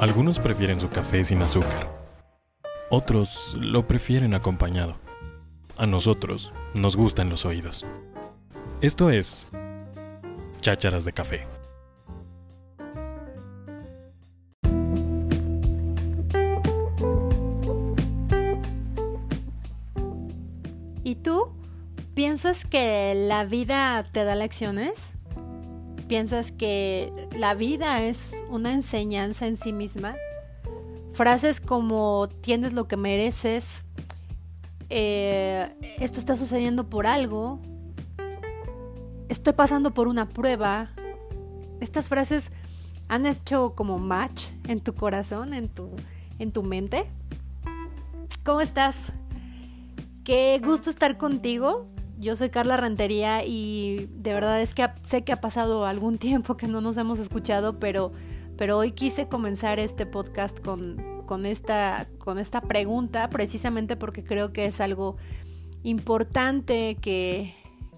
Algunos prefieren su café sin azúcar. Otros lo prefieren acompañado. A nosotros nos gustan los oídos. Esto es Chácharas de Café. ¿Y tú? ¿Piensas que la vida te da lecciones? ¿Piensas que la vida es una enseñanza en sí misma? Frases como tienes lo que mereces, eh, esto está sucediendo por algo, estoy pasando por una prueba. Estas frases han hecho como match en tu corazón, en tu, en tu mente. ¿Cómo estás? Qué gusto estar contigo. Yo soy Carla Rentería y de verdad es que sé que ha pasado algún tiempo que no nos hemos escuchado, pero, pero hoy quise comenzar este podcast con, con, esta, con esta pregunta, precisamente porque creo que es algo importante que,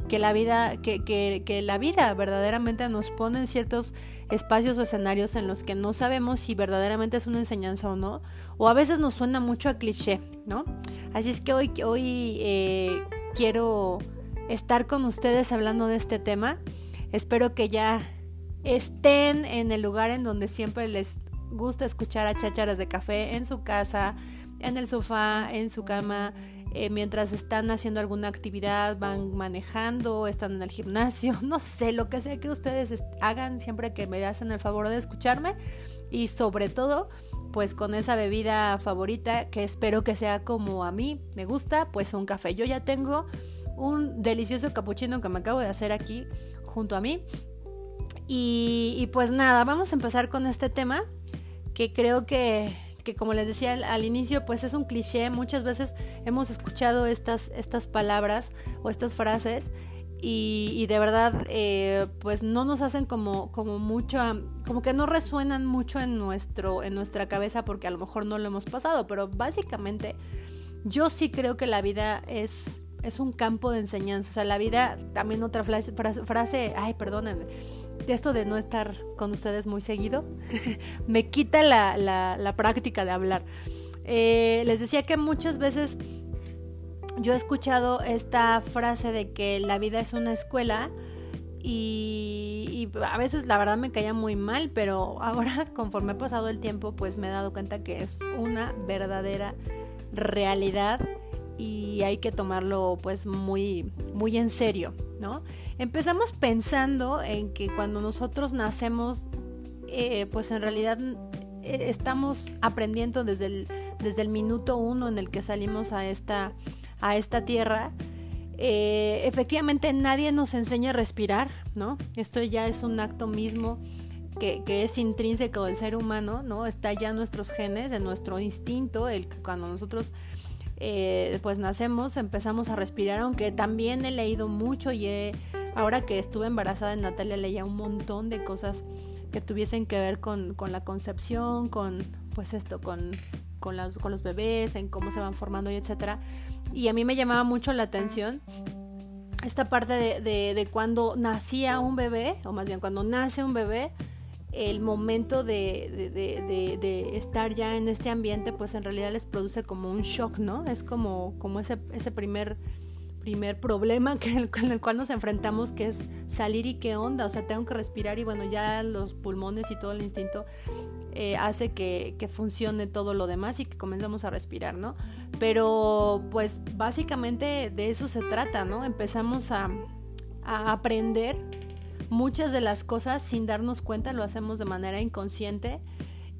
que la vida, que, que, la vida verdaderamente nos pone en ciertos espacios o escenarios en los que no sabemos si verdaderamente es una enseñanza o no, o a veces nos suena mucho a cliché, ¿no? Así es que hoy, hoy eh, quiero estar con ustedes hablando de este tema. Espero que ya estén en el lugar en donde siempre les gusta escuchar a chácharas de café, en su casa, en el sofá, en su cama, eh, mientras están haciendo alguna actividad, van manejando, están en el gimnasio, no sé, lo que sea que ustedes hagan siempre que me hacen el favor de escucharme y sobre todo pues con esa bebida favorita que espero que sea como a mí me gusta, pues un café. Yo ya tengo un delicioso capuchino que me acabo de hacer aquí junto a mí. Y, pues nada, vamos a empezar con este tema que creo que que como les decía al, inicio, pues es un cliché. Muchas veces hemos escuchado estas, estas palabras o estas frases y, de verdad, eh, pues no nos hacen como, como mucho, como que no resuenan mucho en, nuestro, en nuestra cabeza porque a lo mejor no lo hemos pasado, pero básicamente yo sí creo que la vida es, es un campo de enseñanza. O sea, la vida, también otra frase, frase ay, perdónenme esto de no estar con ustedes muy seguido, me quita la, la, práctica de hablar. Eh, les decía que muchas veces yo he escuchado esta frase de que la vida es una escuela y, a veces la verdad me caía muy mal, pero ahora conforme ha pasado el tiempo pues me he dado cuenta que es una verdadera realidad y hay que tomarlo pues muy muy en serio, ¿no? Empezamos pensando en que cuando nosotros nacemos, eh, pues en realidad eh, estamos aprendiendo desde el, desde el minuto uno en el que salimos a esta, a esta tierra. Eh, efectivamente nadie nos enseña a respirar, ¿no? Esto ya es un acto mismo que, que, es intrínseco del ser humano, ¿no? Está ya en nuestros genes, en nuestro instinto, el cuando nosotros pues nacemos empezamos a respirar, aunque también he leído mucho y he Ahora que estuve embarazada de Natalia leía un montón de cosas que tuviesen que ver con, con la concepción, con pues esto, con, con, los, con los bebés, en cómo se van formando y etcétera. Y a mí me llamaba mucho la atención esta parte de, de, cuando nacía un bebé, o más bien cuando nace un bebé, el momento de, de, estar ya en este ambiente, pues en realidad les produce como un shock, ¿no? Es como, como ese, ese primer primer problema con el cual nos enfrentamos, que es salir y qué onda, o sea, tengo que respirar y bueno, ya los pulmones y todo el instinto eh, hace que, funcione todo lo demás y que comencemos a respirar, ¿no? Pero pues básicamente de eso se trata, ¿no? Empezamos a, a aprender muchas de las cosas sin darnos cuenta, lo hacemos de manera inconsciente.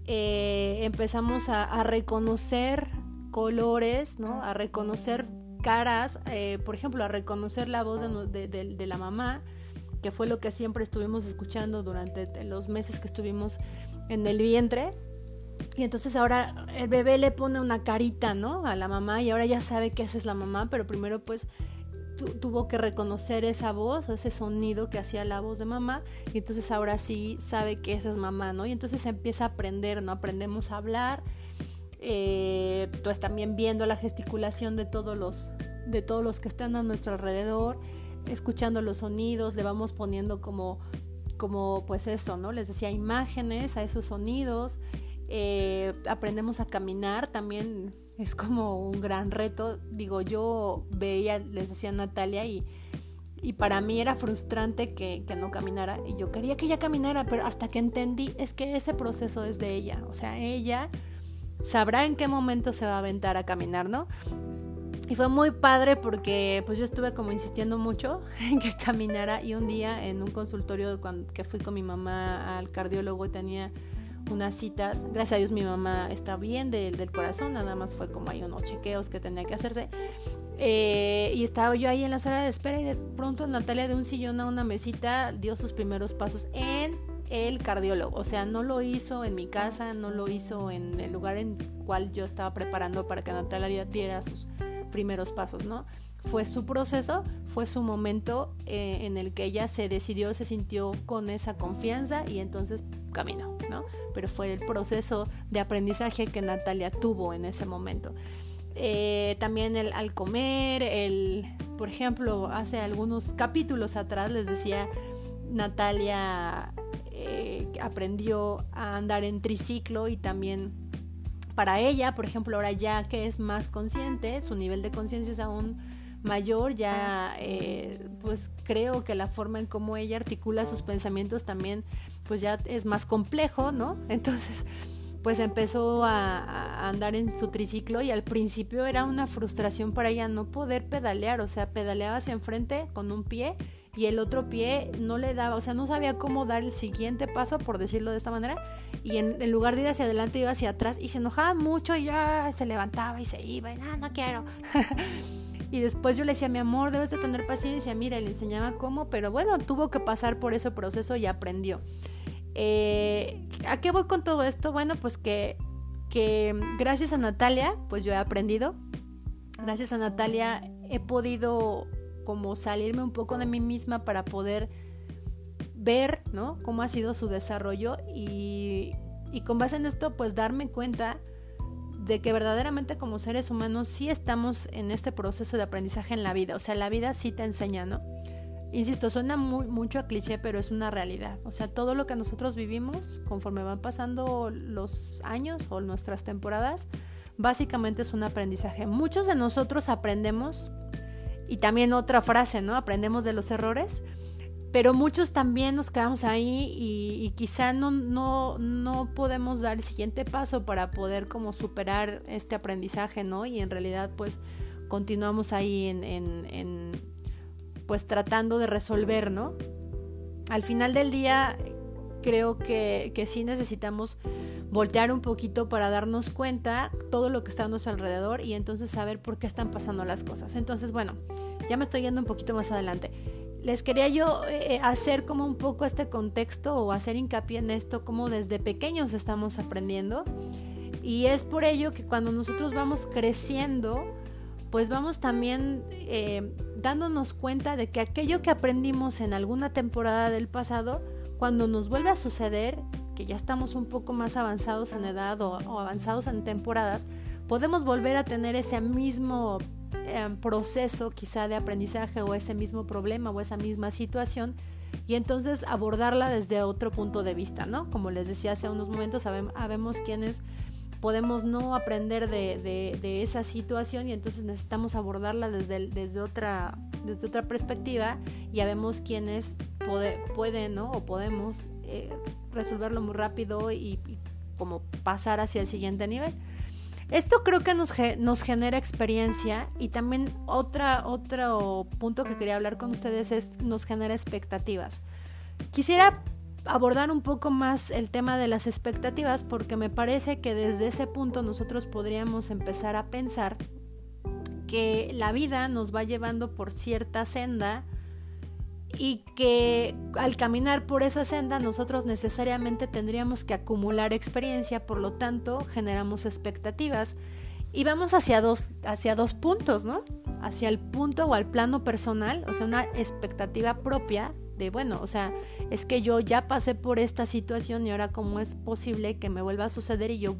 Eh, empezamos a, a reconocer colores, ¿no? A reconocer caras, eh, por ejemplo, a reconocer la voz de, la mamá, que fue lo que siempre estuvimos escuchando durante los meses que estuvimos en el vientre. Y entonces ahora el bebé le pone una carita, ¿no? A la mamá y ahora ya sabe que esa es la mamá, pero primero pues tuvo que reconocer esa voz, ese sonido que hacía la voz de mamá, y entonces ahora sí sabe que esa es mamá, ¿no? Y entonces empieza a aprender, ¿no? Aprendemos a hablar, eh, pues también viendo la gesticulación de todos los de todos los que están a nuestro alrededor, escuchando los sonidos, le vamos poniendo como como pues eso, ¿no? Les decía imágenes a esos sonidos. eh, aprendemos a caminar también es como un gran reto. Digo, yo veía, les decía Natalia y, y para mí era frustrante que, que, no caminara y yo quería que ella caminara, pero hasta que entendí es que ese proceso es de ella, o sea, ella sabrá en qué momento se va a aventar a caminar, ¿no? Y fue muy padre porque pues yo estuve como insistiendo mucho en que caminara y un día en un consultorio cuando, que fui con mi mamá al cardiólogo tenía unas citas, gracias a Dios mi mamá está bien del, del corazón, nada más fue como hay unos chequeos que tenía que hacerse. Eh, y estaba yo ahí en la sala de espera y de pronto Natalia de un sillón a una mesita dio sus primeros pasos en el cardiólogo. O sea, no lo hizo en mi casa, no lo hizo en el lugar en el cual yo estaba preparando para que Natalia diera sus primeros pasos, ¿no? Fue su proceso, fue su momento eh, en el que ella se decidió, se sintió con esa confianza y entonces caminó, ¿no? Pero fue el proceso de aprendizaje que Natalia tuvo en ese momento. Eh, también el al comer, el, por ejemplo, hace algunos capítulos atrás les decía Natalia eh, aprendió a andar en triciclo y también para ella, por ejemplo, ahora ya que es más consciente, su nivel de conciencia es aún mayor, ya eh, pues creo que la forma en cómo ella articula sus pensamientos también pues ya es más complejo, ¿no? Entonces pues empezó a, a, andar en su triciclo y al principio era una frustración para ella no poder pedalear, o sea, pedaleaba hacia enfrente con un pie y el otro pie no le daba, o sea, no sabía cómo dar el siguiente paso, por decirlo de esta manera, y en, lugar de ir hacia adelante iba hacia atrás y se enojaba mucho y ya se levantaba y se iba y no, no quiero. y después yo le decía, mi amor, debes de tener paciencia, mira, le enseñaba cómo, pero bueno, tuvo que pasar por ese proceso y aprendió. Eh, ¿A qué voy con todo esto? Bueno, pues que, que gracias a Natalia, pues yo he aprendido. Gracias a Natalia he podido como salirme un poco de mí misma para poder ver, ¿no? Cómo ha sido su desarrollo y, y con base en esto, pues darme cuenta de que verdaderamente como seres humanos sí estamos en este proceso de aprendizaje en la vida. O sea, la vida sí te enseña, ¿no? Insisto, suena muy, mucho a cliché, pero es una realidad. O sea, todo lo que nosotros vivimos conforme van pasando los años o nuestras temporadas, básicamente es un aprendizaje. Muchos de nosotros aprendemos y también otra frase, ¿no? Aprendemos de los errores, pero muchos también nos quedamos ahí y, quizá no, no, no podemos dar el siguiente paso para poder como superar este aprendizaje, ¿no? Y en realidad pues continuamos ahí en, en, en pues tratando de resolver, ¿no? Al final del día creo que, que sí necesitamos voltear un poquito para darnos cuenta todo lo que está a nuestro alrededor y entonces saber por qué están pasando las cosas. Entonces, bueno, ya me estoy yendo un poquito más adelante. Les quería yo eh, hacer como un poco este contexto o hacer hincapié en esto, como desde pequeños estamos aprendiendo. Y es por ello que cuando nosotros vamos creciendo, pues vamos también eh, dándonos cuenta de que aquello que aprendimos en alguna temporada del pasado, cuando nos vuelve a suceder, que ya estamos un poco más avanzados en edad o, avanzados en temporadas, podemos volver a tener ese mismo eh, proceso quizá de aprendizaje o ese mismo problema o esa misma situación y entonces abordarla desde otro punto de vista, ¿no? Como les decía hace unos momentos, sabemos quienes podemos no aprender de, de, de, esa situación y entonces necesitamos abordarla desde, desde, otra, desde otra perspectiva y sabemos quienes puede, pueden ¿no? o podemos eh, resolverlo muy rápido y, como pasar hacia el siguiente nivel. Esto creo que nos, nos genera experiencia y también otra, otro punto que quería hablar con ustedes es nos genera expectativas. Quisiera abordar un poco más el tema de las expectativas porque me parece que desde ese punto nosotros podríamos empezar a pensar que la vida nos va llevando por cierta senda y que al caminar por esa senda nosotros necesariamente tendríamos que acumular experiencia, por lo tanto generamos expectativas y vamos hacia dos, hacia dos puntos, ¿no? Hacia el punto o al plano personal, o sea, una expectativa propia de, bueno, o sea, es que yo ya pasé por esta situación y ahora cómo es posible que me vuelva a suceder y yo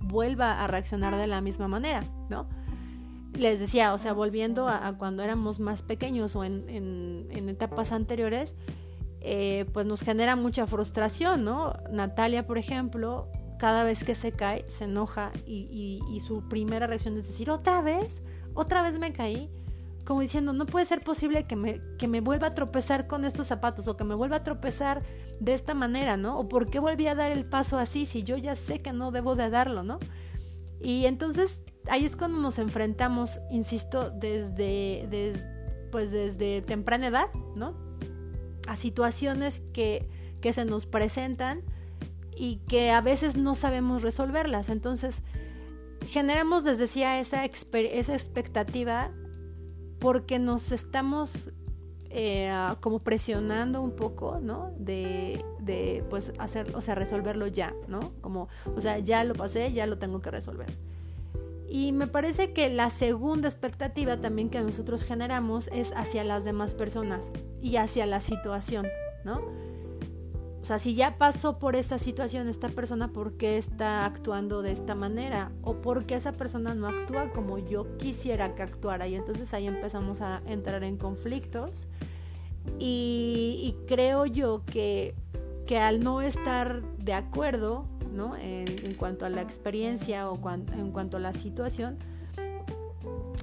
vuelva a reaccionar de la misma manera, ¿no? Les decía, o sea, volviendo a, a cuando éramos más pequeños o en, en, etapas anteriores, eh, pues nos genera mucha frustración, ¿no? Natalia, por ejemplo, cada vez que se cae se enoja y, y su primera reacción es decir, otra vez, otra vez me caí como diciendo, no puede ser posible que me, que me vuelva a tropezar con estos zapatos o que me vuelva a tropezar de esta manera, ¿no? O por qué volví a dar el paso así si yo ya sé que no debo de darlo, ¿no? Y entonces ahí es cuando nos enfrentamos, insisto, desde, desde pues desde temprana edad, ¿no? A situaciones que, que se nos presentan y que a veces no sabemos resolverlas. Entonces, generamos, les decía, esa, esa expectativa porque nos estamos eh, como presionando un poco, ¿no? De, de, pues hacer, o sea, resolverlo ya, ¿no? Como, o sea, ya lo pasé, ya lo tengo que resolver. Y me parece que la segunda expectativa también que nosotros generamos es hacia las demás personas y hacia la situación, ¿no? O sea, si ya pasó por esa situación esta persona, ¿por qué está actuando de esta manera? ¿O por qué esa persona no actúa como yo quisiera que actuara? Y entonces ahí empezamos a entrar en conflictos. Y, creo yo que, que, al no estar de acuerdo ¿no? en, cuanto a la experiencia o en cuanto a la situación,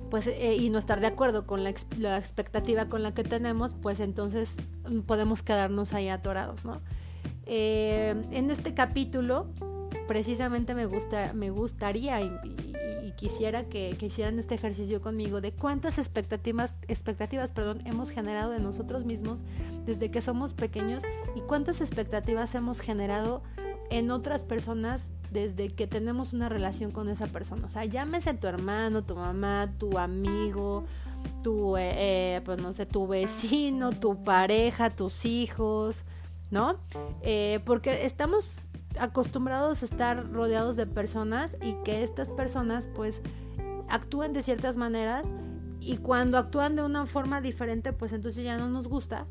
pues eh, y no estar de acuerdo con la, expectativa con la que tenemos, pues entonces podemos quedarnos ahí atorados, ¿no? Eh, en este capítulo, precisamente me, gusta, me gustaría y, quisiera que, hicieran este ejercicio conmigo de cuántas expectativas, expectativas perdón, hemos generado de nosotros mismos desde que somos pequeños y cuántas expectativas hemos generado en otras personas desde que tenemos una relación con esa persona. O sea, llámese tu hermano, tu mamá, tu amigo, tu, eh, eh, pues no sé, tu vecino, tu pareja, tus hijos, ¿no? Eh, porque estamos acostumbrados a estar rodeados de personas y que estas personas pues actúen de ciertas maneras y cuando actúan de una forma diferente pues entonces ya no nos gusta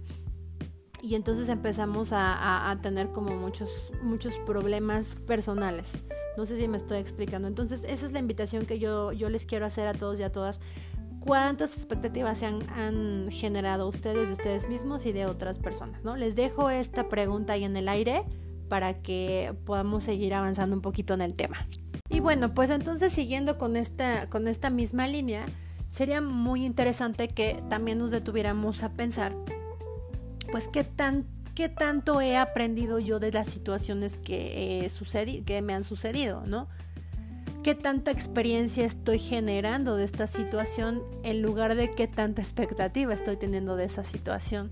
y entonces empezamos a, tener como muchos, muchos problemas personales. No sé si me estoy explicando. Entonces esa es la invitación que yo, yo les quiero hacer a todos y a todas cuántas expectativas se han, generado ustedes de ustedes mismos y de otras personas, ¿no? Les dejo esta pregunta ahí en el aire para que podamos seguir avanzando un poquito en el tema. Y bueno, pues entonces siguiendo con esta, con esta misma línea, sería muy interesante que también nos detuviéramos a pensar, pues qué tan qué tanto he aprendido yo de las situaciones que, que me han sucedido, ¿no? qué tanta experiencia estoy generando de esta situación en lugar de qué tanta expectativa estoy teniendo de esa situación.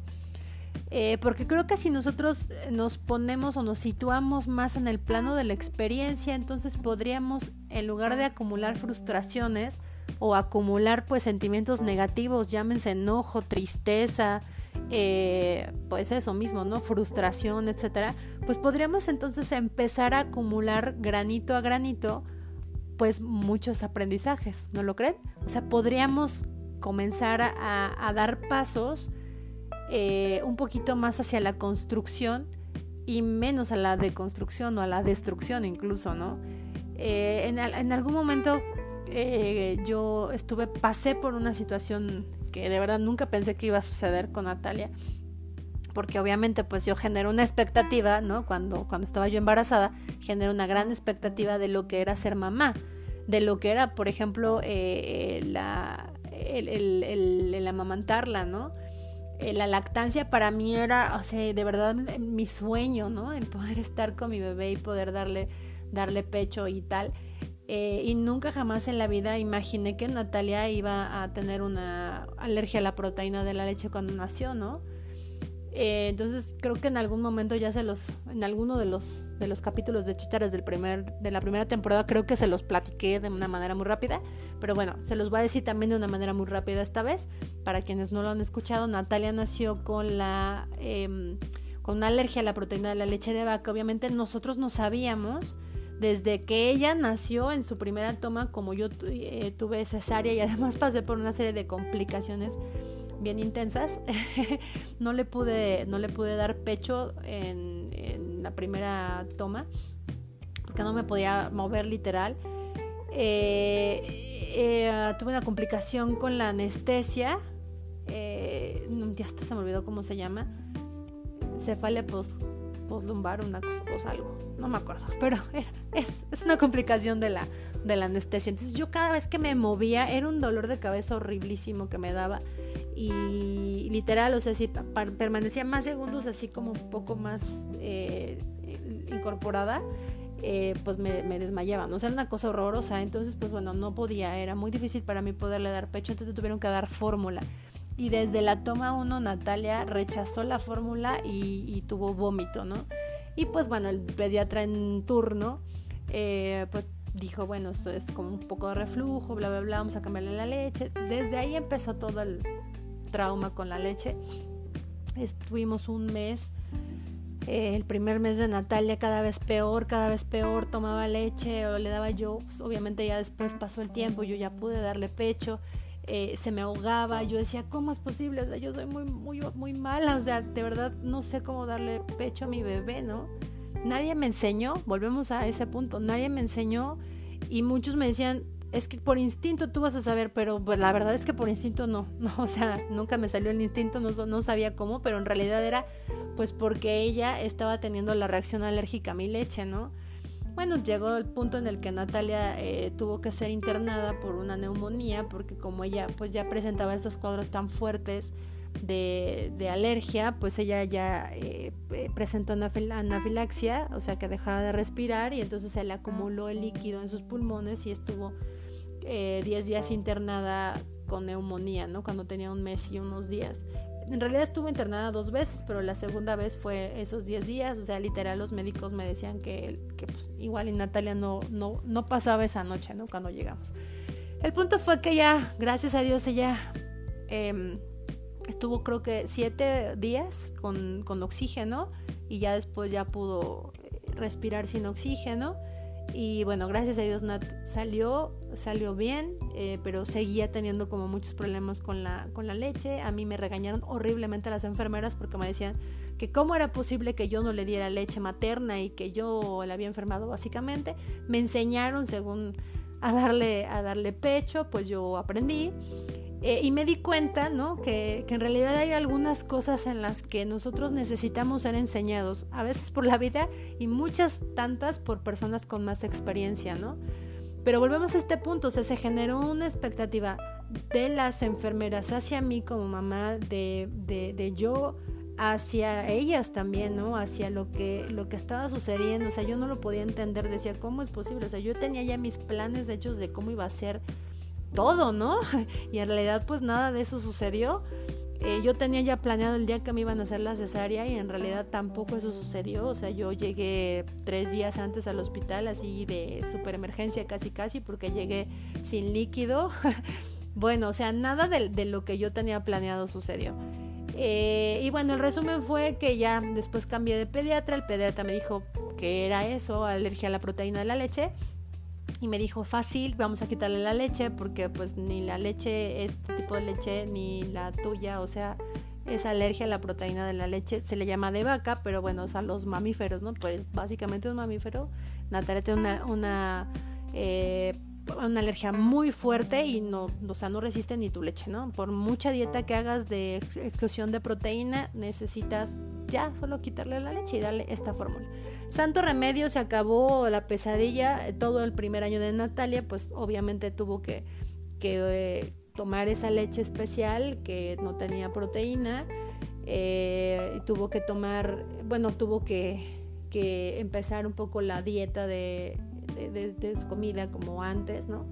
Eh, porque creo que si nosotros nos ponemos o nos situamos más en el plano de la experiencia, entonces podríamos, en lugar de acumular frustraciones o acumular pues sentimientos negativos, llámense enojo, tristeza, eh, pues eso mismo, ¿no? Frustración, etcétera, pues podríamos entonces empezar a acumular granito a granito pues muchos aprendizajes, ¿no lo creen? O sea, podríamos comenzar a, dar pasos eh, un poquito más hacia la construcción y menos a la deconstrucción o a la destrucción incluso, ¿no? Eh, en, algún momento eh, yo estuve, pasé por una situación que de verdad nunca pensé que iba a suceder con Natalia, porque obviamente pues yo genero una expectativa, ¿no? Cuando, cuando estaba yo embarazada, genero una gran expectativa de lo que era ser mamá, de lo que era, por ejemplo, eh, la, el, el, el, amamantarla, ¿no? Eh, la lactancia para mí era, o sea, de verdad mi sueño, ¿no? El poder estar con mi bebé y poder darle, darle pecho y tal. Eh, y nunca jamás en la vida imaginé que Natalia iba a tener una alergia a la proteína de la leche cuando nació, ¿no? Eh, entonces creo que en algún momento ya se los, en alguno de los, de los capítulos de Chicharas del primer, de la primera temporada creo que se los platiqué de una manera muy rápida, pero bueno, se los voy a decir también de una manera muy rápida esta vez. Para quienes no lo han escuchado, Natalia nació con la em, con una alergia a la proteína de la leche de vaca. Obviamente nosotros no sabíamos desde que ella nació en su primera toma, como yo eh, tuve cesárea y además pasé por una serie de complicaciones bien intensas. no, le pude, no le pude dar pecho en, la primera toma porque no me podía mover literal. Eh, eh, tuve una complicación con la anestesia. Eh, ya hasta se me olvidó cómo se llama. Cefalia post poslumbar, una cosa, algo, no me acuerdo, pero es, es una complicación de la, de la anestesia. Entonces yo cada vez que me movía era un dolor de cabeza horriblísimo que me daba y literal, o sea, si permanecía más segundos así como un poco más eh, incorporada, eh, pues me, desmayaba, ¿no? O sea, era una cosa horrorosa, entonces pues bueno, no podía, era muy difícil para mí poderle dar pecho, entonces tuvieron que dar fórmula. Y desde la toma 1 Natalia rechazó la fórmula y, tuvo vómito, ¿no? Y pues bueno, el pediatra en turno, eh, pues dijo, bueno, esto es como un poco de reflujo, bla, bla, bla, vamos a cambiarle la leche. Desde ahí empezó todo el trauma con la leche. Estuvimos un mes, eh, el primer mes de Natalia cada vez peor, cada vez peor, tomaba leche o le daba yo, pues, obviamente ya después pasó el tiempo, yo ya pude darle pecho. Eh, se me ahogaba, yo decía, ¿cómo es posible? O sea, yo soy muy, muy, muy mala, o sea, de verdad no sé cómo darle pecho a mi bebé, ¿no? Nadie me enseñó, volvemos a ese punto, nadie me enseñó y muchos me decían, es que por instinto tú vas a saber, pero pues la verdad es que por instinto no, no, o sea, nunca me salió el instinto, no, no sabía cómo, pero en realidad era pues porque ella estaba teniendo la reacción alérgica a mi leche, ¿no? Bueno, llegó el punto en el que Natalia eh, tuvo que ser internada por una neumonía, porque como ella pues ya presentaba estos cuadros tan fuertes de, de alergia, pues ella ya eh, presentó anafilaxia, o sea que dejaba de respirar y entonces se le acumuló el líquido en sus pulmones y estuvo 10 eh, días internada con neumonía, ¿no? Cuando tenía un mes y unos días. En realidad estuvo internada dos veces, pero la segunda vez fue esos 10 días, o sea, literal los médicos me decían que, que pues, igual en Natalia no, no, no pasaba esa noche, ¿no? Cuando llegamos. El punto fue que ya, gracias a Dios, ella em, estuvo creo que siete días con, con, oxígeno y ya después ya pudo eh, respirar sin oxígeno. Y bueno, gracias a Dios Nat salió, salió bien, eh, pero seguía teniendo como muchos problemas con la, con la leche. A mí me regañaron horriblemente las enfermeras porque me decían que cómo era posible que yo no le diera leche materna y que yo la había enfermado básicamente. Me enseñaron según a darle, a darle pecho, pues yo aprendí. Eh, y me di cuenta, ¿no? Que, que, en realidad hay algunas cosas en las que nosotros necesitamos ser enseñados, a veces por la vida y muchas tantas por personas con más experiencia, ¿no? Pero volvemos a este punto, o sea, se generó una expectativa de las enfermeras hacia mí como mamá, de, de, de yo hacia ellas también, ¿no? Hacia lo que, lo que estaba sucediendo, o sea, yo no lo podía entender, decía, ¿cómo es posible? O sea, yo tenía ya mis planes hechos de cómo iba a ser todo, ¿no? Y en realidad pues nada de eso sucedió. Eh, yo tenía ya planeado el día que me iban a hacer la cesárea y en realidad tampoco eso sucedió. O sea, yo llegué tres días antes al hospital así de super emergencia casi casi porque llegué sin líquido. bueno, o sea, nada de, lo que yo tenía planeado sucedió. Eh, y bueno, el resumen fue que ya después cambié de pediatra. El pediatra me dijo que era eso, alergia a la proteína de la leche y me dijo fácil vamos a quitarle la leche porque pues ni la leche este tipo de leche ni la tuya o sea es alergia a la proteína de la leche se le llama de vaca pero bueno o sea los mamíferos no pues básicamente un mamífero Natalia tiene una, una eh, una alergia muy fuerte y no, o sea, no resiste ni tu leche, ¿no? Por mucha dieta que hagas de exclusión de proteína, necesitas ya solo quitarle la leche y darle esta fórmula. Santo remedio, se acabó la pesadilla, todo el primer año de Natalia, pues obviamente tuvo que, que eh, tomar esa leche especial que no tenía proteína, eh, tuvo que tomar, bueno, tuvo que, que empezar un poco la dieta de de, su comida como antes, ¿no?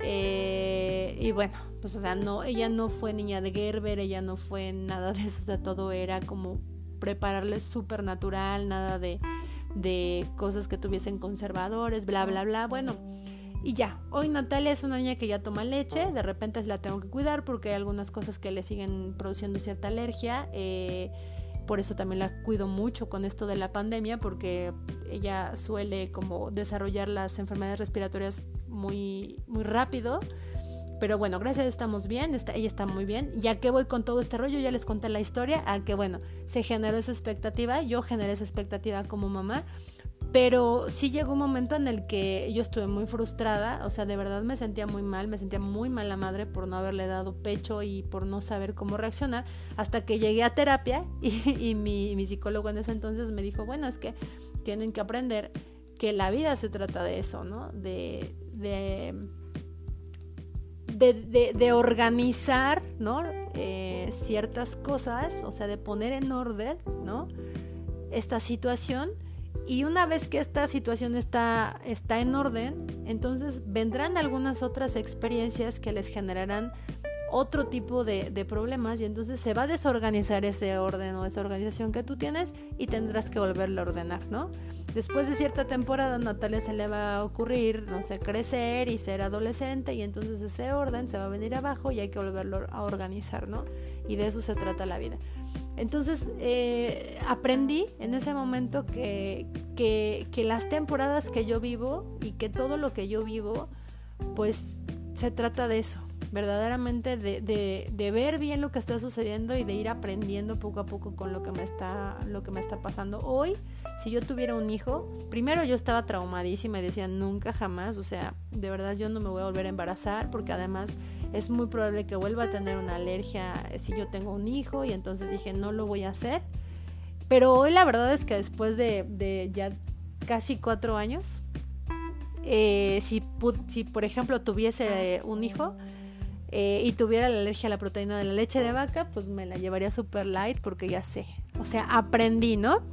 Eh, y bueno, pues o sea, no, ella no fue niña de Gerber, ella no fue nada de eso, o sea, todo era como prepararle súper natural, nada de, de cosas que tuviesen conservadores, bla, bla, bla, bueno. Y ya, hoy Natalia es una niña que ya toma leche, de repente la tengo que cuidar porque hay algunas cosas que le siguen produciendo cierta alergia. Eh, por eso también la cuido mucho con esto de la pandemia porque ella suele como desarrollar las enfermedades respiratorias muy muy rápido pero bueno, gracias a estamos bien, ella está muy bien. Ya que voy con todo este rollo, ya les conté la historia, a que bueno, se generó esa expectativa, yo generé esa expectativa como mamá, Pero sí llegó un momento en el que yo estuve muy frustrada, o sea, de verdad me sentía muy mal, me sentía muy mala madre por no haberle dado pecho y por no saber cómo reaccionar, hasta que llegué a terapia y, mi, mi psicólogo en ese entonces me dijo, bueno, es que tienen que aprender que la vida se trata de eso, ¿no? De, de, de, organizar, ¿no? Eh, ciertas cosas, o sea, de poner en orden, ¿no? Esta situación y una vez que esta situación está, está en orden, entonces vendrán algunas otras experiencias que les generarán otro tipo de, de, problemas y entonces se va a desorganizar ese orden o esa organización que tú tienes y tendrás que volverlo a ordenar, ¿no? Después de cierta temporada Natalia se le va a ocurrir, no sé, crecer y ser adolescente y entonces ese orden se va a venir abajo y hay que volverlo a organizar, ¿no? Y de eso se trata la vida. Entonces eh, aprendí en ese momento que, que, que, las temporadas que yo vivo y que todo lo que yo vivo, pues se trata de eso, verdaderamente de, de, de, ver bien lo que está sucediendo y de ir aprendiendo poco a poco con lo que me está, lo que me está pasando. Hoy, si yo tuviera un hijo, primero yo estaba traumadísima y decía nunca jamás, o sea, de verdad yo no me voy a volver a embarazar porque además es muy probable que vuelva a tener una alergia si yo tengo un hijo y entonces dije no lo voy a hacer. Pero hoy la verdad es que después de, ya casi cuatro años, eh, si, si por ejemplo tuviese un hijo eh, y tuviera la alergia a la proteína de la leche de vaca, pues me la llevaría super light porque ya sé. O sea, aprendí, ¿no?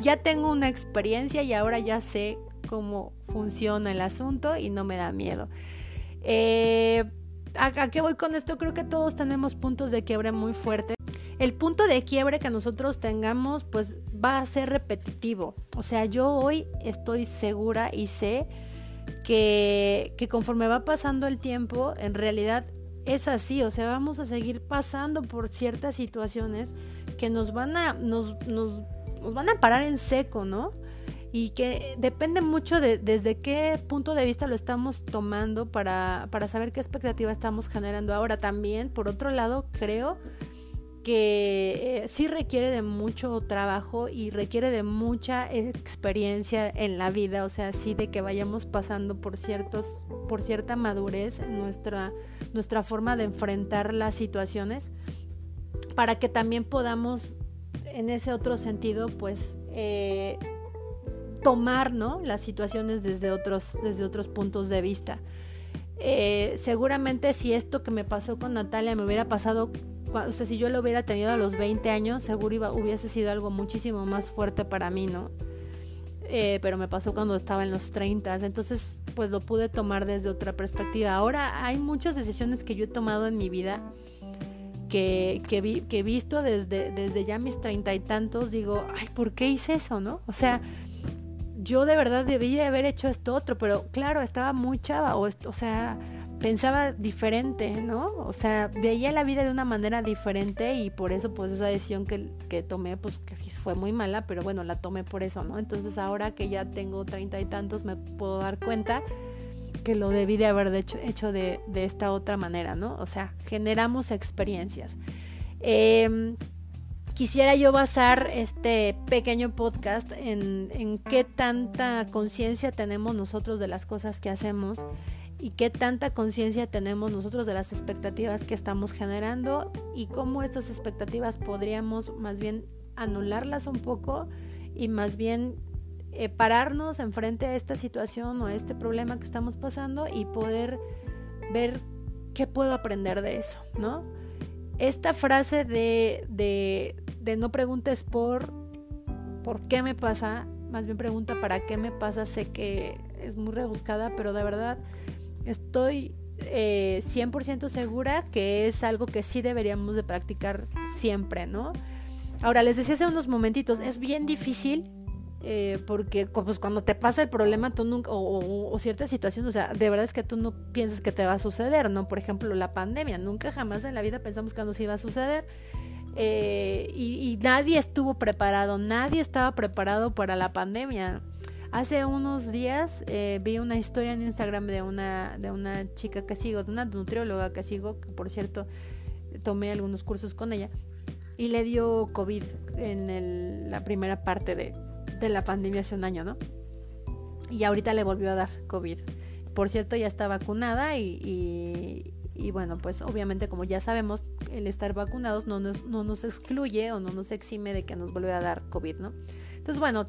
ya tengo una experiencia y ahora ya sé cómo funciona el asunto y no me da miedo. Eh, ¿A, qué voy con esto? Creo que todos tenemos puntos de quiebre muy fuertes. El punto de quiebre que nosotros tengamos, pues va a ser repetitivo. O sea, yo hoy estoy segura y sé que conforme va pasando el tiempo, en realidad es así. O sea, vamos a seguir pasando por ciertas situaciones que nos van a, nos, nos, nos van a parar en seco, ¿no? y que depende mucho de desde qué punto de vista lo estamos tomando para, para saber qué expectativa estamos generando. Ahora también, por otro lado, creo que eh, sí requiere de mucho trabajo y requiere de mucha experiencia en la vida, o sea, sí de que vayamos pasando por ciertos, por cierta madurez en nuestra, nuestra forma de enfrentar las situaciones, para que también podamos en ese otro sentido, pues eh, tomar ¿no? las situaciones desde otros, desde otros puntos de vista. Eh, seguramente si esto que me pasó con Natalia me hubiera pasado, o sea, si yo lo hubiera tenido a los 20 años, seguro iba, hubiese sido algo muchísimo más fuerte para mí, ¿no? Eh, pero me pasó cuando estaba en los 30, entonces pues lo pude tomar desde otra perspectiva. Ahora hay muchas decisiones que yo he tomado en mi vida que, que, vi, que he visto desde, desde ya mis treinta y tantos, digo, ay, ¿por qué hice eso, no? O sea, yo de verdad debía haber hecho esto otro, pero claro, estaba muy chava, o, o sea, pensaba diferente, ¿no? O sea, veía la vida de una manera diferente y por eso pues esa decisión que, que tomé pues que fue muy mala, pero bueno, la tomé por eso, ¿no? Entonces ahora que ya tengo treinta y tantos me puedo dar cuenta que lo debí de haber hecho, de, de esta otra manera, ¿no? O sea, generamos experiencias. Eh, quisiera yo basar este pequeño podcast en, en qué tanta conciencia tenemos nosotros de las cosas que hacemos y qué tanta conciencia tenemos nosotros de las expectativas que estamos generando y cómo estas expectativas podríamos más bien anularlas un poco y más bien eh, pararnos enfrente a esta situación o a este problema que estamos pasando y poder ver qué puedo aprender de eso, ¿no? Esta frase de, de, de no preguntes por por qué me pasa, más bien pregunta para qué me pasa, sé que es muy rebuscada, pero de verdad estoy eh, 100% segura que es algo que sí deberíamos de practicar siempre, ¿no? Ahora, les decía hace unos momentitos, es bien difícil eh, porque pues, cuando te pasa el problema tú nunca, o, o, cierta situación, o sea, de verdad es que tú no piensas que te va a suceder, ¿no? Por ejemplo, la pandemia, nunca jamás en la vida pensamos que nos iba a suceder eh, y, nadie estuvo preparado, nadie estaba preparado para la pandemia. Hace unos días eh, vi una historia en Instagram de una, de una chica que sigo, de una nutrióloga que sigo, que por cierto tomé algunos cursos con ella, y le dio COVID en la primera parte de, de la pandemia hace un año, ¿no? y ahorita le volvió a dar COVID. Por cierto, ya está vacunada y, y, bueno, pues obviamente como ya sabemos, el estar vacunados no nos, no nos excluye o no nos exime de que nos vuelva a dar COVID, ¿no? Entonces, bueno,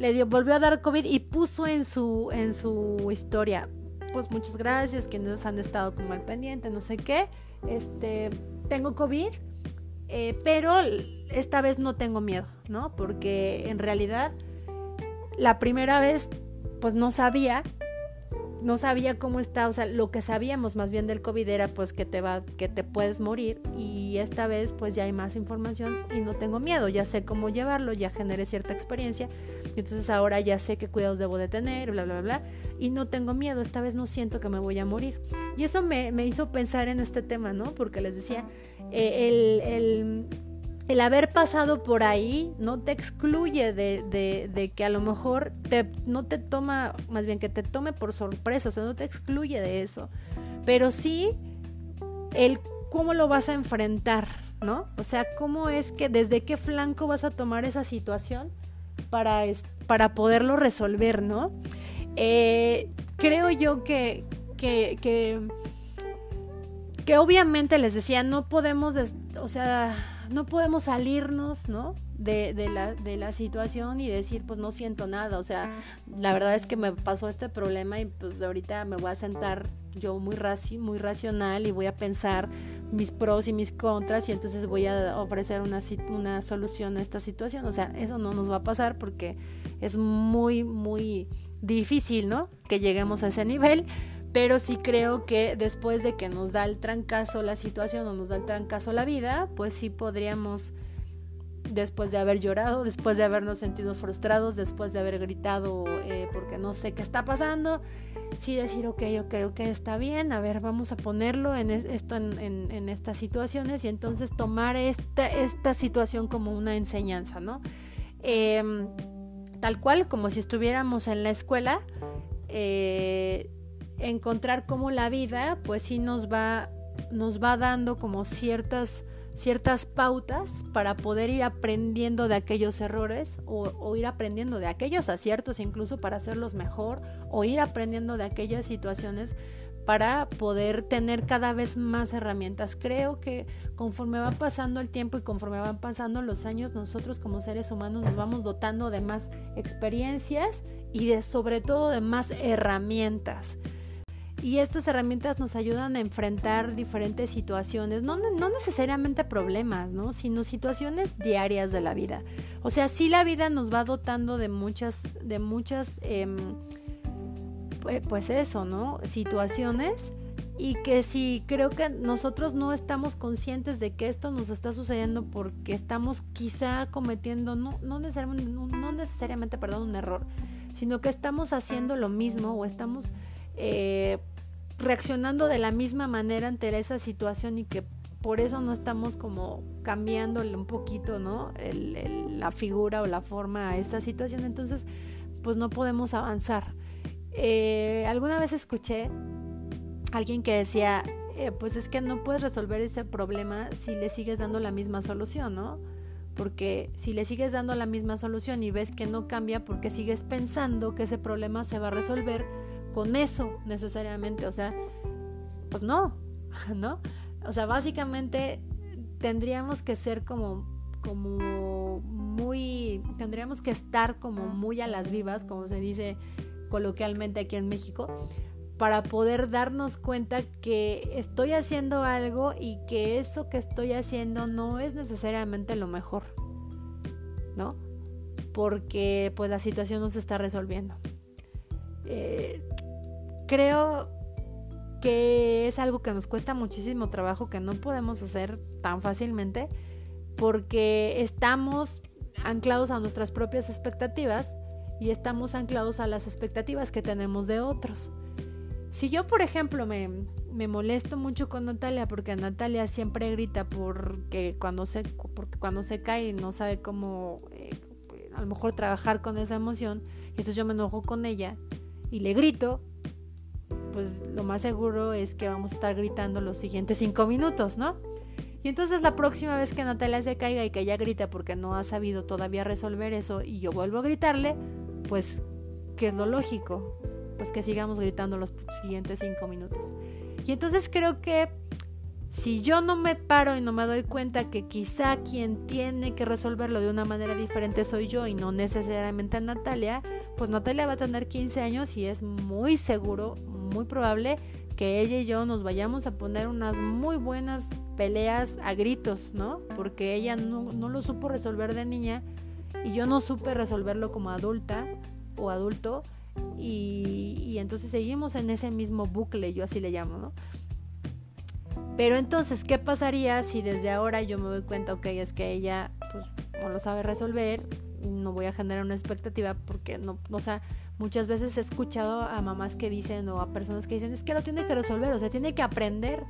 le dio, volvió a dar COVID y puso en su, en su historia, pues muchas gracias, quienes han estado como al pendiente, no sé qué, este, tengo COVID, eh, pero esta vez no tengo miedo, ¿no? Porque en realidad la primera vez pues no sabía, no sabía cómo está, o sea, lo que sabíamos más bien del COVID era pues que te va, que te puedes morir y esta vez pues ya hay más información y no tengo miedo, ya sé cómo llevarlo, ya generé cierta experiencia, entonces ahora ya sé qué cuidados debo de tener, bla, bla, bla, y no tengo miedo, esta vez no siento que me voy a morir. Y eso me, me hizo pensar en este tema, ¿no? Porque les decía, eh, el, el el haber pasado por ahí no te excluye de, que a lo mejor te, no te toma, más bien que te tome por sorpresa, o sea, no te excluye de eso. Pero sí el cómo lo vas a enfrentar, ¿no? O sea, cómo es que, desde qué flanco vas a tomar esa situación para, para poderlo resolver, ¿no? Eh, creo yo que, que, que, que obviamente les decía, no podemos, o sea, no podemos salirnos, ¿no? De, de, la, de la situación y decir, pues no siento nada. O sea, la verdad es que me pasó este problema y pues ahorita me voy a sentar yo muy, raci muy racional y voy a pensar mis pros y mis contras y entonces voy a ofrecer una, una solución a esta situación. O sea, eso no nos va a pasar porque es muy, muy difícil, ¿no? Que lleguemos a ese nivel pero sí creo que después de que nos da el trancazo la situación o nos da el trancazo la vida, pues sí podríamos, después de haber llorado, después de habernos sentido frustrados, después de haber gritado eh, porque no sé qué está pasando, sí decir, ok, ok, ok, está bien, a ver, vamos a ponerlo en esto en, estas situaciones y entonces tomar esta, esta situación como una enseñanza, ¿no? Em, tal cual, como si estuviéramos en la escuela. Eh, encontrar cómo la vida pues sí nos va nos va dando como ciertas ciertas pautas para poder ir aprendiendo de aquellos errores o, ir aprendiendo de aquellos aciertos incluso para hacerlos mejor o ir aprendiendo de aquellas situaciones para poder tener cada vez más herramientas. Creo que conforme va pasando el tiempo y conforme van pasando los años, nosotros como seres humanos nos vamos dotando de más experiencias y de sobre todo de más herramientas. Y estas herramientas nos ayudan a enfrentar diferentes situaciones, no, no necesariamente problemas, ¿no? sino situaciones diarias de la vida. O sea, sí la vida nos va dotando de muchas, de muchas, em, pues eso, ¿no? Situaciones y que si creo que nosotros no estamos conscientes de que esto nos está sucediendo porque estamos quizá cometiendo, no, no, necesariamente, no necesariamente, perdón, un error, sino que estamos haciendo lo mismo o estamos eh, reaccionando de la misma manera ante esa situación y que por eso no estamos como cambiándole un poquito, ¿no? la figura o la forma a esta situación, entonces pues no podemos avanzar. Eh, alguna vez escuché a alguien que decía, eh, pues es que no puedes resolver ese problema si le sigues dando la misma solución, ¿no? Porque si le sigues dando la misma solución y ves que no cambia porque sigues pensando que ese problema se va a resolver, con eso necesariamente, o sea, pues no, ¿no? O sea, básicamente tendríamos que ser como, como muy, tendríamos que estar como muy a las vivas, como se dice coloquialmente aquí en México, para poder darnos cuenta que estoy haciendo algo y que eso que estoy haciendo no es necesariamente lo mejor, ¿no? Porque pues la situación no se está resolviendo. Eh, creo que es algo que nos cuesta muchísimo trabajo, que no podemos hacer tan fácilmente, porque estamos anclados a nuestras propias expectativas y estamos anclados a las expectativas que tenemos de otros. Si yo, por ejemplo, me, me molesto mucho con Natalia porque Natalia siempre grita porque cuando se, porque cuando se cae no sabe cómo eh, a lo mejor trabajar con esa emoción, y entonces yo me enojo con ella y le grito, pues lo más seguro es que vamos a estar gritando los siguientes cinco minutos, ¿no? Y entonces la próxima vez que Natalia se caiga y que ella grita porque no ha sabido todavía resolver eso y yo vuelvo a gritarle, pues ¿qué es lo lógico? Pues que sigamos gritando los siguientes cinco minutos. Y entonces creo que si yo no me paro y no me doy cuenta que quizá quien tiene que resolverlo de una manera diferente soy yo y no necesariamente Natalia, pues Natalia va a tener 15 años y es muy seguro, muy probable que ella y yo nos vayamos a poner unas muy buenas peleas a gritos, ¿no? Porque ella no, no lo supo resolver de niña y yo no supe resolverlo como adulta o adulto y, y entonces seguimos en ese mismo bucle, yo así le llamo, ¿no? Pero entonces, ¿qué pasaría si desde ahora yo me doy cuenta, ok, es que ella pues no lo sabe resolver, no voy a generar una expectativa porque no, o sea, muchas veces he escuchado a mamás que dicen o a personas que dicen, es que lo tiene que resolver, o sea, tiene que aprender,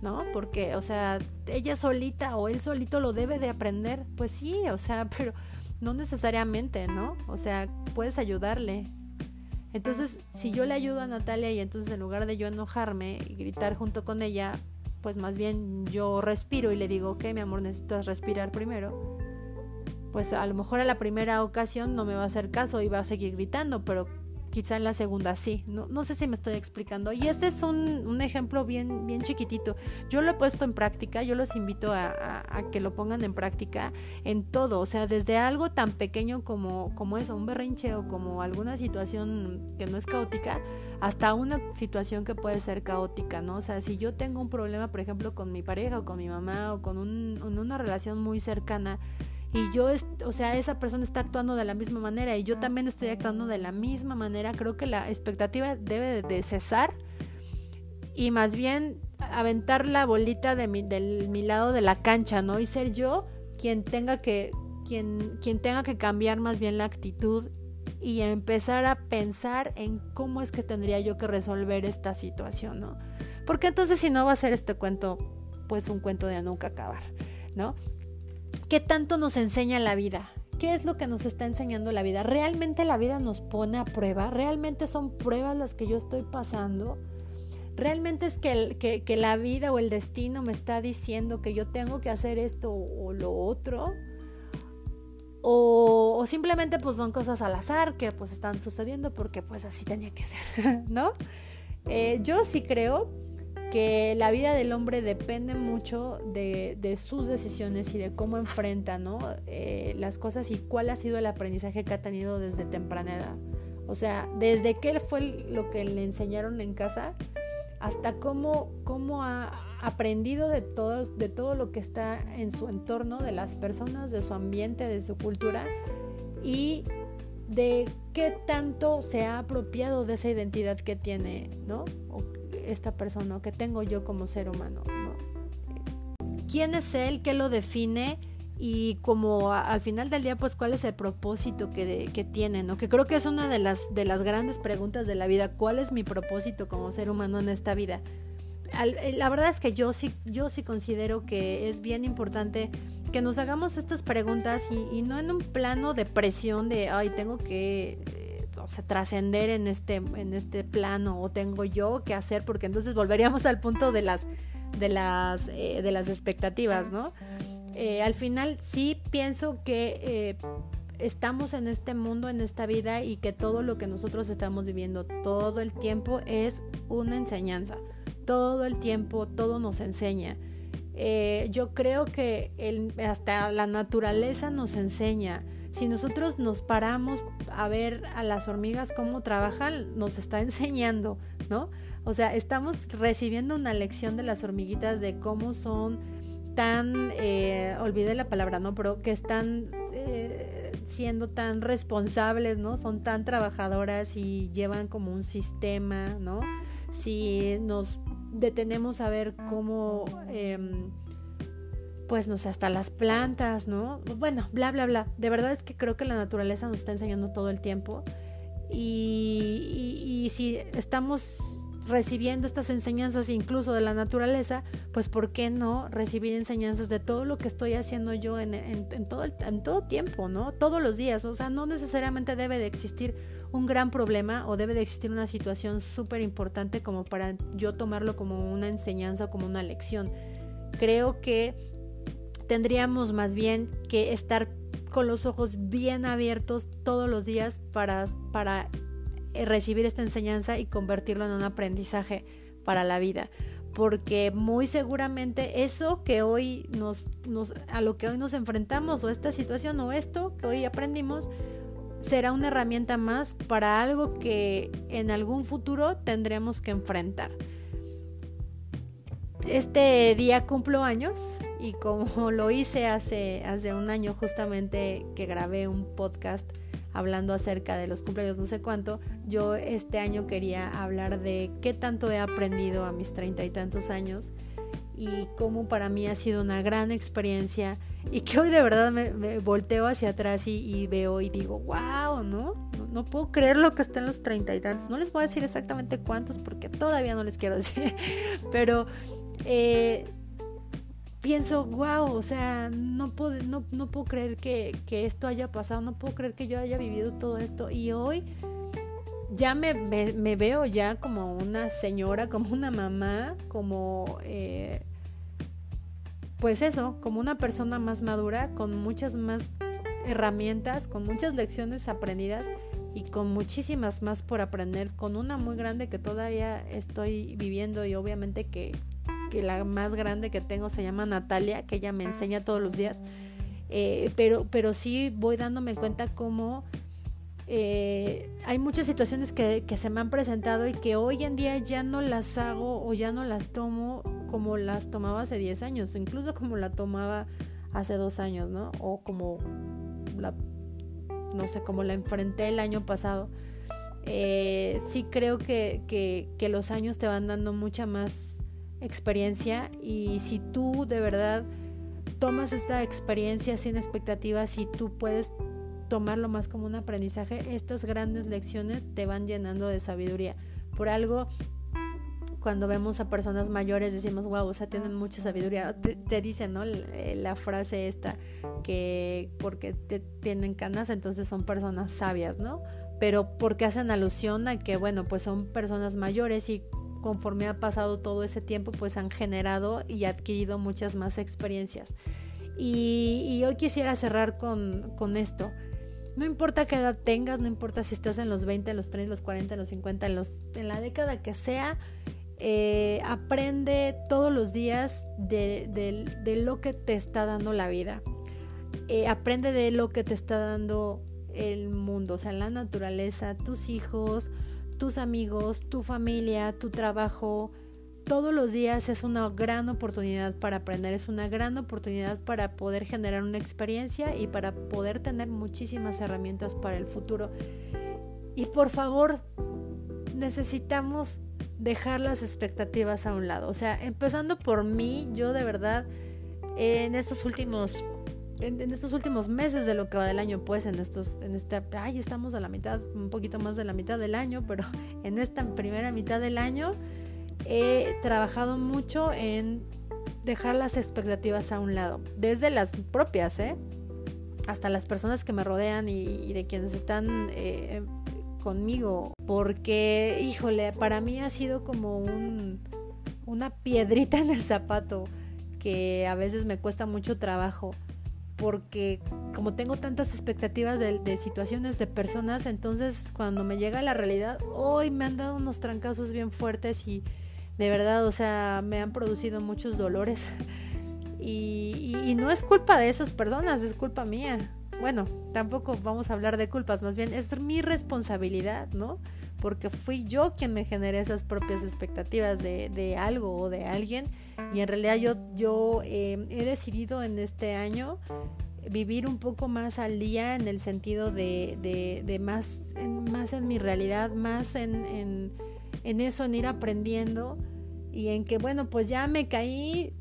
¿no? Porque, o sea, ella solita o él solito lo debe de aprender, pues sí, o sea, pero no necesariamente, ¿no? O sea, puedes ayudarle, entonces, si yo le ayudo a Natalia y entonces en lugar de yo enojarme y gritar junto con ella, pues más bien yo respiro y le digo, ok, mi amor, necesitas respirar primero. Pues a lo mejor a la primera ocasión no me va a hacer caso y va a seguir gritando, pero quizá en la segunda sí. No, no sé si me estoy explicando. Y este es un, un, ejemplo bien, bien chiquitito. Yo lo he puesto en práctica, yo los invito a, a, que lo pongan en práctica en todo. O sea, desde algo tan pequeño como, como eso, un berrinche o como alguna situación que no es caótica, hasta una situación que puede ser caótica, ¿no? O sea, si yo tengo un problema, por ejemplo, con mi pareja o con mi mamá o con un, una relación muy cercana, y yo, o sea, esa persona está actuando de la misma manera y yo también estoy actuando de la misma manera, creo que la expectativa debe de cesar y más bien aventar la bolita de mi, del mi lado de la cancha, ¿no? Y ser yo quien tenga que quien, quien tenga que cambiar más bien la actitud y empezar a pensar en cómo es que tendría yo que resolver esta situación, ¿no? Porque entonces si no va a ser este cuento, pues un cuento de nunca acabar, ¿no? ¿Qué tanto nos enseña la vida? ¿Qué es lo que nos está enseñando la vida? ¿Realmente la vida nos pone a prueba? ¿Realmente son pruebas las que yo estoy pasando? ¿Realmente es que, que, la vida o el destino me está diciendo que yo tengo que hacer esto o lo otro? O, o, simplemente pues son cosas al azar que pues están sucediendo porque pues así tenía que ser, ¿no? Eh, yo sí creo que la vida del hombre depende mucho de, de sus decisiones y de cómo enfrenta ¿no? eh, las cosas y cuál ha sido el aprendizaje que ha tenido desde temprana edad. O sea, desde qué fue lo que le enseñaron en casa hasta cómo, cómo ha aprendido de de todo lo que está en su entorno, de las personas, de su ambiente, de su cultura y de qué tanto se ha apropiado de esa identidad que tiene, ¿no? Esta persona que tengo yo como ser humano. ¿no? ¿Quién es él? ¿Qué lo define? Y como al final del día, pues cuál es el propósito que, de, que tiene, ¿no? Que creo que es una de las, de las grandes preguntas de la vida. ¿Cuál es mi propósito como ser humano en esta vida? Eh, la verdad es que yo sí, yo sí considero que es bien importante que nos hagamos estas preguntas y, y no en un plano de presión de, ay, tengo que o sea, trascender en este, en este plano o tengo yo que hacer, porque entonces volveríamos al punto de las, de las, eh, de las expectativas, ¿no? Eh, al final sí pienso que eh, estamos en este mundo, en esta vida y que todo lo que nosotros estamos viviendo todo el tiempo es una enseñanza. Todo el tiempo, todo nos enseña. Yo creo que hasta la naturaleza nos enseña. Si nosotros nos paramos a ver a las hormigas cómo trabajan, nos está enseñando, ¿no? O sea, estamos recibiendo una lección de las hormiguitas de cómo son tan, eh, olvidé la palabra, ¿no? Pero que están eh, siendo tan responsables, ¿no? Son tan trabajadoras y llevan como un sistema, ¿no? Si nos detenemos a ver cómo... Eh, pues no sé, hasta las plantas, ¿no? Bueno, bla, bla, bla. De verdad es que creo que la naturaleza nos está enseñando todo el tiempo. Y, y, si estamos recibiendo estas enseñanzas incluso de la naturaleza, pues ¿por qué no recibir enseñanzas de todo lo que estoy haciendo yo en, todo, el, en todo tiempo, ¿no? Todos los días, o sea, no necesariamente debe de existir un gran problema o debe de existir una situación súper importante como para yo tomarlo como una enseñanza o como una lección. Creo que tendríamos más bien que estar con los ojos bien abiertos todos los días para, para eh, recibir esta enseñanza y convertirlo en un aprendizaje para la vida. Porque muy seguramente eso que hoy nos, nos, a lo que hoy nos enfrentamos, o esta situación, o esto que hoy aprendimos, será una herramienta más para algo que en algún futuro tendremos que enfrentar. Este día cumplo años y como lo hice hace, hace un año justamente que grabé un podcast hablando acerca de los cumpleaños no sé cuánto, yo este año quería hablar de qué tanto he aprendido a mis treinta y tantos años y cómo para mí ha sido una gran experiencia y que hoy de verdad me, volteo hacia atrás y, veo y digo, wow, ¿no? ¿no? puedo creer lo que está en los treinta y tantos. No les voy a decir exactamente cuántos porque todavía no les quiero decir, pero eh, pienso, wow, o sea, no puedo, no, no puedo creer que, que, esto haya pasado, no puedo creer que yo haya vivido todo esto y hoy ya me, me, veo ya como una señora, como una mamá, como... Eh, pues eso, como una persona más madura, con muchas más herramientas, con muchas lecciones aprendidas y con muchísimas más por aprender, con una muy grande que todavía estoy viviendo y obviamente que, la más grande que tengo se llama Natalia, que ella me enseña todos los días, eh, pero, pero sí voy dándome cuenta cómo eh, hay muchas situaciones que, que se me han presentado y que hoy en día ya no las hago o ya no las tomo como las tomaba hace 10 años, incluso como la tomaba hace dos años, ¿no? O como la, no sé, como la enfrenté el año pasado. Eh, sí creo que, que, que los años te van dando mucha más experiencia y si tú de verdad tomas esta experiencia sin expectativas y tú puedes tomarlo más como un aprendizaje, estas grandes lecciones te van llenando de sabiduría. Por algo cuando vemos a personas mayores decimos, wow, o sea, tienen mucha sabiduría. Te, dicen, ¿no? Eh, la, frase esta, que porque te, tienen canas, entonces son personas sabias, ¿no? Pero porque hacen alusión a que, bueno, pues son personas mayores y conforme ha pasado todo ese tiempo, pues han generado y adquirido muchas más experiencias. Y, hoy quisiera cerrar con, con esto. No importa qué edad tengas, no importa si estás en los 20, en los 30, en los 40, en los 50, en, los, en la década que sea, eh, aprende todos los días de, lo que te está dando la vida. Eh, aprende de lo que te está dando el mundo, o sea, la naturaleza, tus hijos, tus amigos, tu familia, tu trabajo. Todos los días es una gran oportunidad para aprender, es una gran oportunidad para poder generar una experiencia y para poder tener muchísimas herramientas para el futuro. Y por favor, necesitamos dejar las expectativas a un lado. O sea, empezando por mí, yo de verdad en estos últimos en, estos últimos meses de lo que va del año, pues en estos en esta ay, estamos a la mitad, un poquito más de la mitad del año, pero en esta primera mitad del año he trabajado mucho en dejar las expectativas a un lado, desde las propias, ¿eh? hasta las personas que me rodean y, de quienes están eh, conmigo, porque, híjole, para mí ha sido como un, una piedrita en el zapato que a veces me cuesta mucho trabajo, porque como tengo tantas expectativas de, situaciones, de personas, entonces cuando me llega la realidad, hoy me han dado unos trancazos bien fuertes y de verdad, o sea, me han producido muchos dolores. y, no es culpa de esas personas, es culpa mía bueno, tampoco vamos a hablar de culpas, más bien es mi responsabilidad, ¿no? Porque fui yo quien me generé esas propias expectativas de, algo o de alguien y en realidad yo, yo eh, he decidido en este año vivir un poco más al día en el sentido de, de, más, en, más en mi realidad, más en, en, en eso, en ir aprendiendo y en que, bueno, pues ya me caí,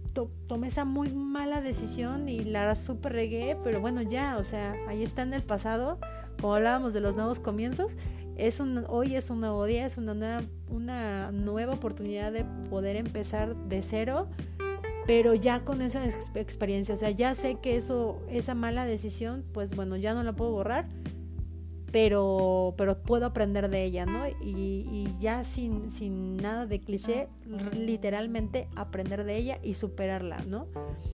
tomé esa muy mala decisión y la super regué, pero bueno, ya, o sea, ahí está en el pasado, como hablábamos de los nuevos comienzos, es un, hoy es un nuevo día, es una nueva, una nueva oportunidad de poder empezar de cero, pero ya con esa experiencia, o sea, ya sé que eso, esa mala decisión, pues bueno, ya no la puedo borrar, pero, pero puedo aprender de ella, ¿no? Y, ya sin, sin nada de cliché, literalmente aprender de ella y superarla, ¿no?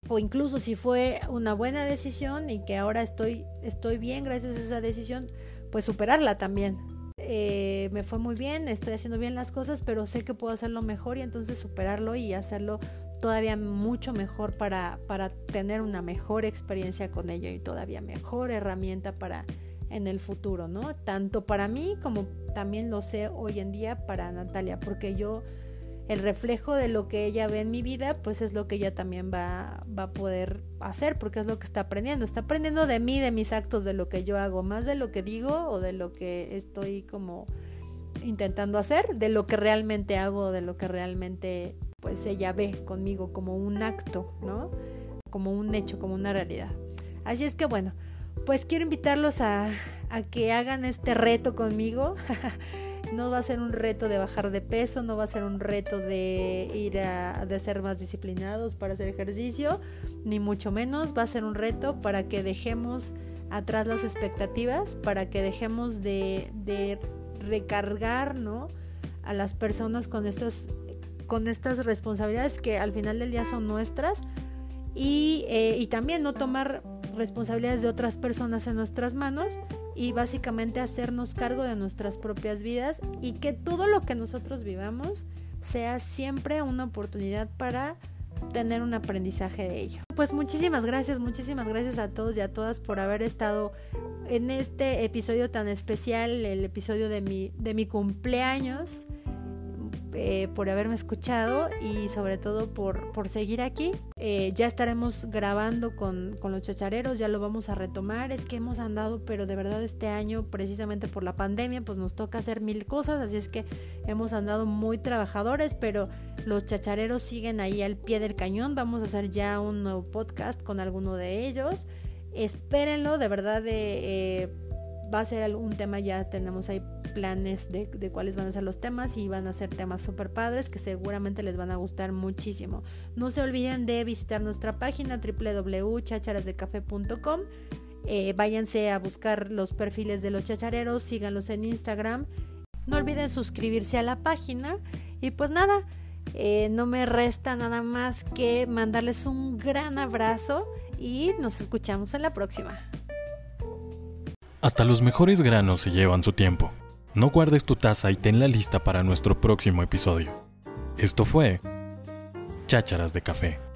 O incluso si fue una buena decisión y que ahora estoy, estoy bien gracias a esa decisión, pues superarla también. Eh, me fue muy bien, estoy haciendo bien las cosas, pero sé que puedo hacerlo mejor y entonces superarlo y hacerlo todavía mucho mejor para, para tener una mejor experiencia con ello y todavía mejor herramienta para en el futuro, ¿no? Tanto para mí como también lo sé hoy en día para Natalia, porque yo, el reflejo de lo que ella ve en mi vida, pues es lo que ella también va, va a poder hacer, porque es lo que está aprendiendo. Está aprendiendo de mí, de mis actos, de lo que yo hago, más de lo que digo o de lo que estoy como intentando hacer, de lo que realmente hago, de lo que realmente pues ella ve conmigo como un acto, ¿no? Como un hecho, como una realidad. Así es que bueno, pues quiero invitarlos a, que hagan este reto conmigo. no va a ser un reto de bajar de peso, no va a ser un reto de ir a de ser más disciplinados para hacer ejercicio, ni mucho menos, va a ser un reto para que dejemos atrás las expectativas, para que dejemos de, de recargar a las personas con estas, con estas responsabilidades que al final del día son nuestras y, eh, y también no tomar responsabilidades de otras personas en nuestras manos y básicamente hacernos cargo de nuestras propias vidas y que todo lo que nosotros vivamos sea siempre una oportunidad para tener un aprendizaje de ello. Pues muchísimas gracias, muchísimas gracias a todos y a todas por haber estado en este episodio tan especial, el episodio de mi, de mi cumpleaños. Eh, por haberme escuchado y sobre todo por, por seguir aquí. Eh, ya estaremos grabando con, con, los chachareros, ya lo vamos a retomar. Es que hemos andado, pero de verdad este año, precisamente por la pandemia, pues nos toca hacer mil cosas, así es que hemos andado muy trabajadores, pero los chachareros siguen ahí al pie del cañón. Vamos a hacer ya un nuevo podcast con alguno de ellos. Espérenlo, de verdad, eh, va a ser algún tema, ya tenemos ahí planes de, cuáles van a ser los temas y van a ser temas super padres que seguramente les van a gustar muchísimo. No se olviden de visitar nuestra página www.chacharasdecafe.com. Eh, váyanse a buscar los perfiles de los chachareros, síganlos en Instagram. No olviden suscribirse a la página y pues nada, eh, no me resta nada más que mandarles un gran abrazo y nos escuchamos en la próxima. Hasta los mejores granos se llevan su tiempo. No guardes tu taza y tenla lista para nuestro próximo episodio. Esto fue Chácharas de Café.